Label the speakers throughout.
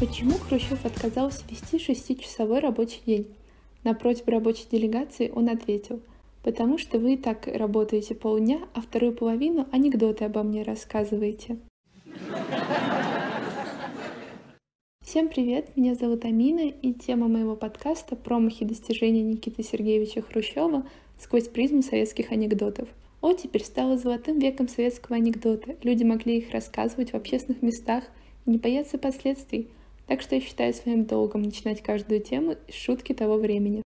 Speaker 1: Почему Хрущев отказался вести шестичасовой рабочий день? На просьбу рабочей делегации он ответил, потому что вы и так работаете полдня, а вторую половину анекдоты обо мне рассказываете. Всем привет, меня зовут Амина, и тема моего подкаста «Промахи достижения Никиты Сергеевича Хрущева сквозь призму советских анекдотов». Оттепель стала золотым веком советского анекдота. Люди могли их рассказывать в общественных местах и не бояться последствий. Так что я считаю своим долгом начинать каждую тему с шутки того времени.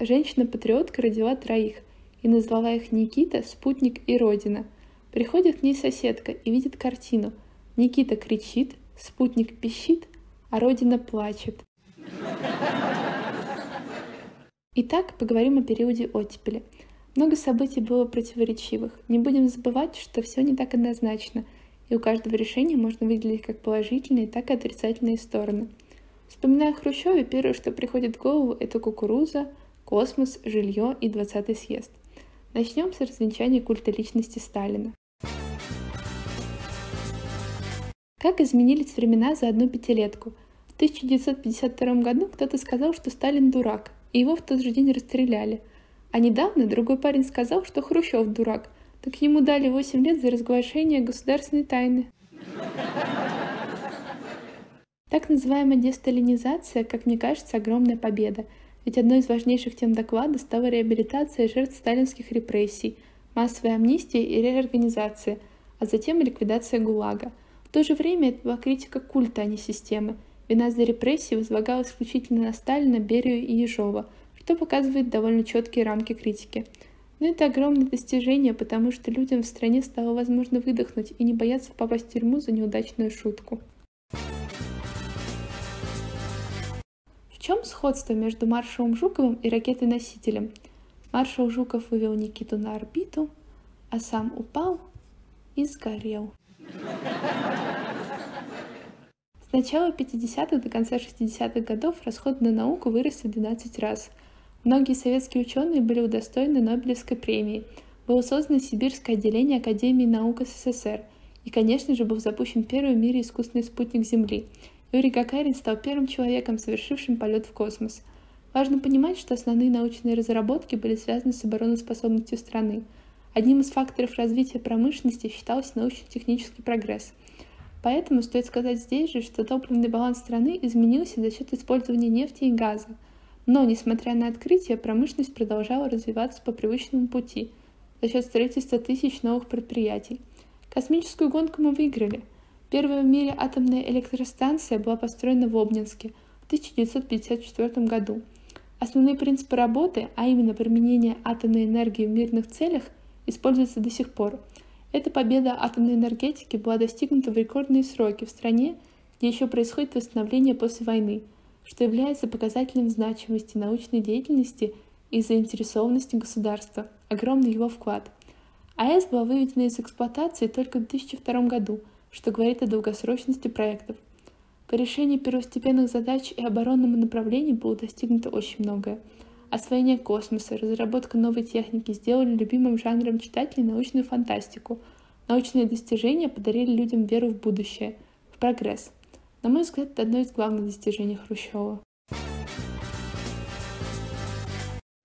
Speaker 1: Женщина-патриотка родила троих и назвала их Никита, Спутник и Родина. Приходит к ней соседка и видит картину. Никита кричит, Спутник пищит, а Родина плачет. Итак, поговорим о периоде оттепели. Много событий было противоречивых. Не будем забывать, что все не так однозначно, и у каждого решения можно выделить как положительные, так и отрицательные стороны. Вспоминая о Хрущеве, первое, что приходит в голову, это кукуруза, космос, жилье и 20-й съезд. Начнем с развенчания культа личности Сталина. Как изменились времена за одну пятилетку? В 1952 году кто-то сказал, что Сталин дурак, и его в тот же день расстреляли. А недавно другой парень сказал, что Хрущев дурак, так ему дали 8 лет за разглашение государственной тайны. Так называемая десталинизация, как мне кажется, огромная победа, ведь одной из важнейших тем доклада стала реабилитация жертв сталинских репрессий, массовая амнистия и реорганизация, а затем ликвидация ГУЛАГа. В то же время это была критика культа, а не системы – Вина за репрессии возлагалась исключительно на Сталина, Берию и Ежова, что показывает довольно четкие рамки критики. Но это огромное достижение, потому что людям в стране стало возможно выдохнуть и не бояться попасть в тюрьму за неудачную шутку. В чем сходство между маршалом Жуковым и ракетой-носителем? Маршал Жуков вывел Никиту на орбиту, а сам упал и сгорел. С начала 50-х до конца 60-х годов расход на науку вырос в 12 раз. Многие советские ученые были удостоены Нобелевской премии. Было создано Сибирское отделение Академии наук СССР. И, конечно же, был запущен первый в мире искусственный спутник Земли. Юрий Гагарин стал первым человеком, совершившим полет в космос. Важно понимать, что основные научные разработки были связаны с обороноспособностью страны. Одним из факторов развития промышленности считался научно-технический прогресс – Поэтому стоит сказать здесь же, что топливный баланс страны изменился за счет использования нефти и газа. Но, несмотря на открытие, промышленность продолжала развиваться по привычному пути за счет строительства тысяч новых предприятий. Космическую гонку мы выиграли. Первая в мире атомная электростанция была построена в Обнинске в 1954 году. Основные принципы работы, а именно применение атомной энергии в мирных целях, используются до сих пор – эта победа атомной энергетики была достигнута в рекордные сроки в стране, где еще происходит восстановление после войны, что является показателем значимости научной деятельности и заинтересованности государства, огромный его вклад. АЭС была выведена из эксплуатации только в 2002 году, что говорит о долгосрочности проектов. По решению первостепенных задач и оборонному направлению было достигнуто очень многое – Освоение космоса, разработка новой техники сделали любимым жанром читателей научную фантастику. Научные достижения подарили людям веру в будущее, в прогресс. На мой взгляд, это одно из главных достижений Хрущева.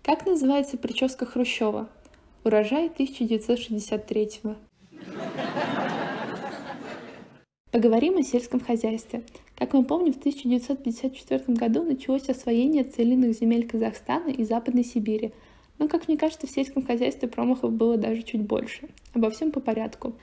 Speaker 1: Как называется прическа Хрущева? Урожай 1963 -го. Поговорим о сельском хозяйстве. Как мы помним, в 1954 году началось освоение целинных земель Казахстана и Западной Сибири. Но, как мне кажется, в сельском хозяйстве промахов было даже чуть больше. Обо всем по порядку.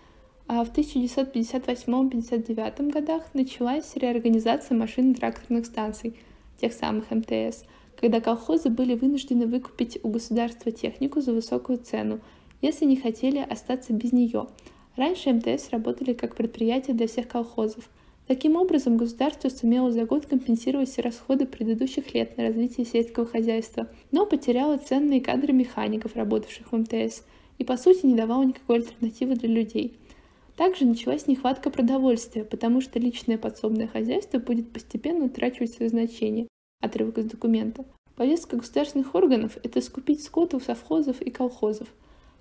Speaker 1: А в 1958-59 годах началась реорганизация машин тракторных станций, тех самых МТС, когда колхозы были вынуждены выкупить у государства технику за высокую цену, если не хотели остаться без нее – Раньше МТС работали как предприятие для всех колхозов. Таким образом, государство сумело за год компенсировать все расходы предыдущих лет на развитие сельского хозяйства, но потеряло ценные кадры механиков, работавших в МТС, и по сути не давало никакой альтернативы для людей. Также началась нехватка продовольствия, потому что личное подсобное хозяйство будет постепенно утрачивать свое значение. Отрывок из документа. Повестка государственных органов – это скупить скот у совхозов и колхозов –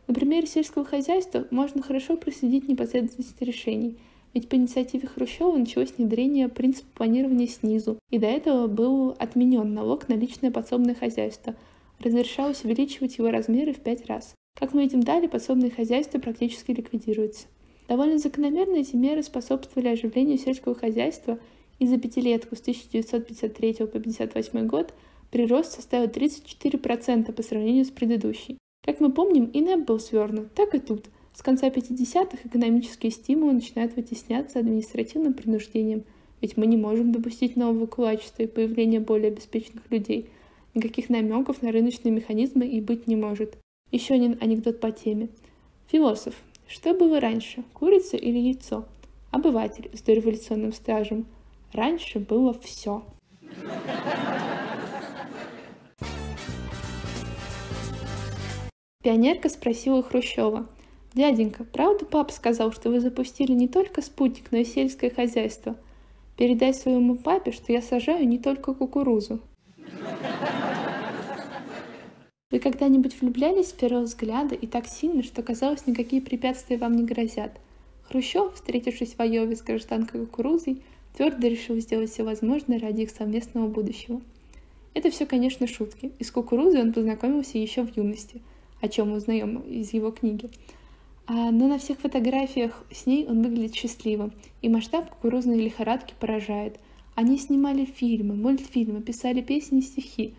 Speaker 1: на примере сельского хозяйства можно хорошо проследить непоследовательность решений. Ведь по инициативе Хрущева началось внедрение принципа планирования снизу, и до этого был отменен налог на личное подсобное хозяйство. Разрешалось увеличивать его размеры в пять раз. Как мы видим далее, подсобные хозяйства практически ликвидируются. Довольно закономерно эти меры способствовали оживлению сельского хозяйства, и за пятилетку с 1953 по 1958 год прирост составил 34% по сравнению с предыдущей. Как мы помним, и НЭП был свернут, так и тут – с конца 50-х экономические стимулы начинают вытесняться административным принуждением, ведь мы не можем допустить нового кулачества и появления более обеспеченных людей. Никаких намеков на рыночные механизмы и быть не может. Еще один анекдот по теме. Философ. Что было раньше, курица или яйцо? Обыватель с дореволюционным стажем. Раньше было все. Пионерка спросила Хрущева, «Дяденька, правда папа сказал, что вы запустили не только спутник, но и сельское хозяйство? Передай своему папе, что я сажаю не только кукурузу». Вы когда-нибудь влюблялись с первого взгляда и так сильно, что казалось, никакие препятствия вам не грозят? Хрущев, встретившись в Айове с гражданкой кукурузой, твердо решил сделать все возможное ради их совместного будущего. Это все, конечно, шутки. И с кукурузой он познакомился еще в юности, о чем мы узнаем из его книги. А, но на всех фотографиях с ней он выглядит счастливым, и масштаб кукурузной лихорадки поражает. Они снимали фильмы, мультфильмы, писали песни и стихи.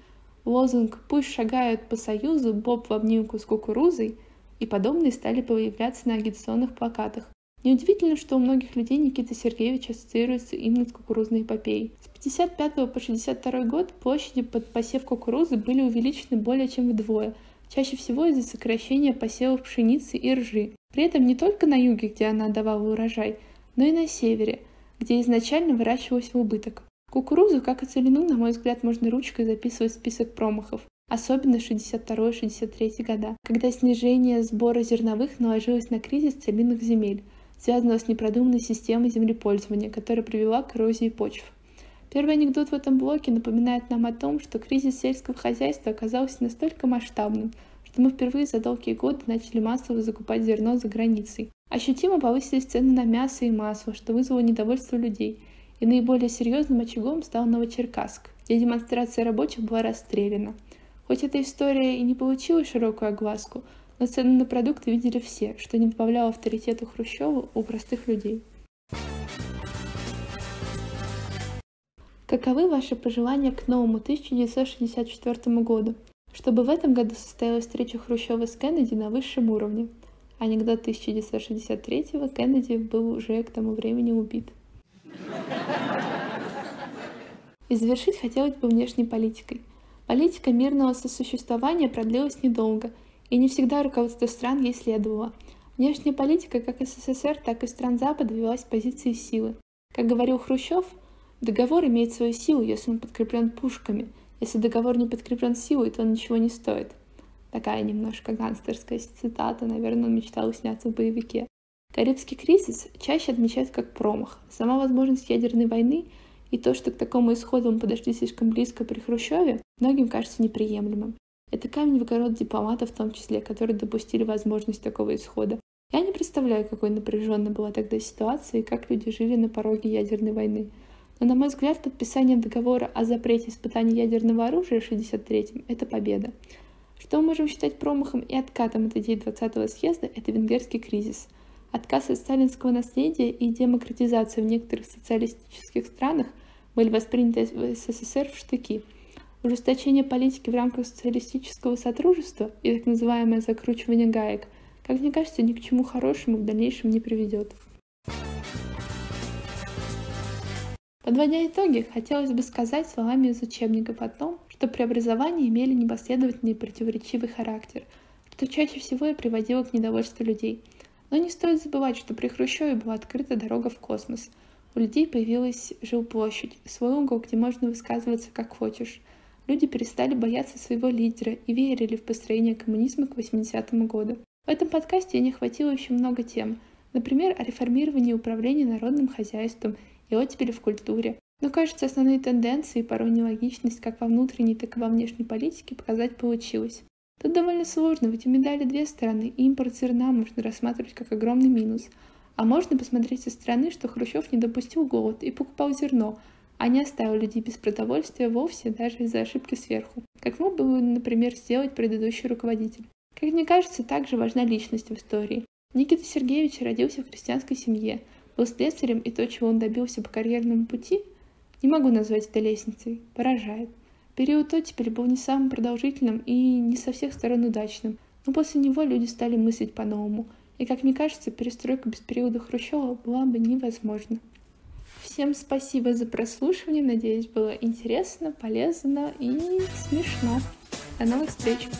Speaker 1: Лозунг «Пусть шагают по союзу Боб в обнимку с кукурузой» и подобные стали появляться на агитационных плакатах. Неудивительно, что у многих людей Никита Сергеевич ассоциируется именно с кукурузной эпопеей. С 55 по 62 год площади под посев кукурузы были увеличены более чем вдвое, чаще всего из-за сокращения посевов пшеницы и ржи. При этом не только на юге, где она давала урожай, но и на севере, где изначально выращивалась в убыток. Кукурузу, как и целину, на мой взгляд, можно ручкой записывать в список промахов, особенно 62-63 года, когда снижение сбора зерновых наложилось на кризис целинных земель, связанного с непродуманной системой землепользования, которая привела к эрозии почв. Первый анекдот в этом блоке напоминает нам о том, что кризис сельского хозяйства оказался настолько масштабным, что мы впервые за долгие годы начали массово закупать зерно за границей. Ощутимо повысились цены на мясо и масло, что вызвало недовольство людей. И наиболее серьезным очагом стал Новочеркасск, где демонстрация рабочих была расстреляна. Хоть эта история и не получила широкую огласку, но цены на продукты видели все, что не добавляло авторитету Хрущева у простых людей. Каковы ваши пожелания к новому 1964 году? чтобы в этом году состоялась встреча Хрущева с Кеннеди на высшем уровне. Анекдот 1963-го Кеннеди был уже к тому времени убит. И завершить хотелось бы внешней политикой. Политика мирного сосуществования продлилась недолго, и не всегда руководство стран ей следовало. Внешняя политика как СССР, так и стран Запада велась позиции силы. Как говорил Хрущев, договор имеет свою силу, если он подкреплен пушками – если договор не подкреплен силой, то он ничего не стоит. Такая немножко гангстерская цитата, наверное, он мечтал сняться в боевике. Карибский кризис чаще отмечают как промах. Сама возможность ядерной войны и то, что к такому исходу мы подошли слишком близко при Хрущеве, многим кажется неприемлемым. Это камень в огород дипломатов в том числе, которые допустили возможность такого исхода. Я не представляю, какой напряженной была тогда ситуация и как люди жили на пороге ядерной войны. Но, на мой взгляд, подписание договора о запрете испытаний ядерного оружия в 1963-м – это победа. Что мы можем считать промахом и откатом от идеи 20-го съезда – это венгерский кризис. Отказ от сталинского наследия и демократизация в некоторых социалистических странах были восприняты в СССР в штыки. Ужесточение политики в рамках социалистического сотрудничества и так называемое закручивание гаек, как мне кажется, ни к чему хорошему в дальнейшем не приведет. Подводя итоги, хотелось бы сказать словами из учебников о том, что преобразования имели непоследовательный и противоречивый характер, что чаще всего и приводило к недовольству людей. Но не стоит забывать, что при Хрущеве была открыта дорога в космос. У людей появилась жилплощадь, свой угол, где можно высказываться как хочешь. Люди перестали бояться своего лидера и верили в построение коммунизма к 80-му году. В этом подкасте не хватило еще много тем, например, о реформировании управления народным хозяйством и оттепели в культуре. Но, кажется, основные тенденции и порой нелогичность как во внутренней, так и во внешней политике показать получилось. Тут довольно сложно, ведь у медали две стороны, и импорт зерна можно рассматривать как огромный минус, А можно посмотреть со стороны, что Хрущев не допустил голод и покупал зерно, а не оставил людей без продовольствия вовсе даже из-за ошибки сверху, как мог бы, например, сделать предыдущий руководитель. Как мне кажется, также важна личность в истории. Никита Сергеевич родился в христианской семье, был слесарем, и то, чего он добился по карьерному пути, не могу назвать это лестницей, поражает. Период оттепели был не самым продолжительным и не со всех сторон удачным, но после него люди стали мыслить по-новому, и, как мне кажется, перестройка без периода Хрущева была бы невозможна. Всем спасибо за прослушивание, надеюсь, было интересно, полезно и смешно. До новых встреч!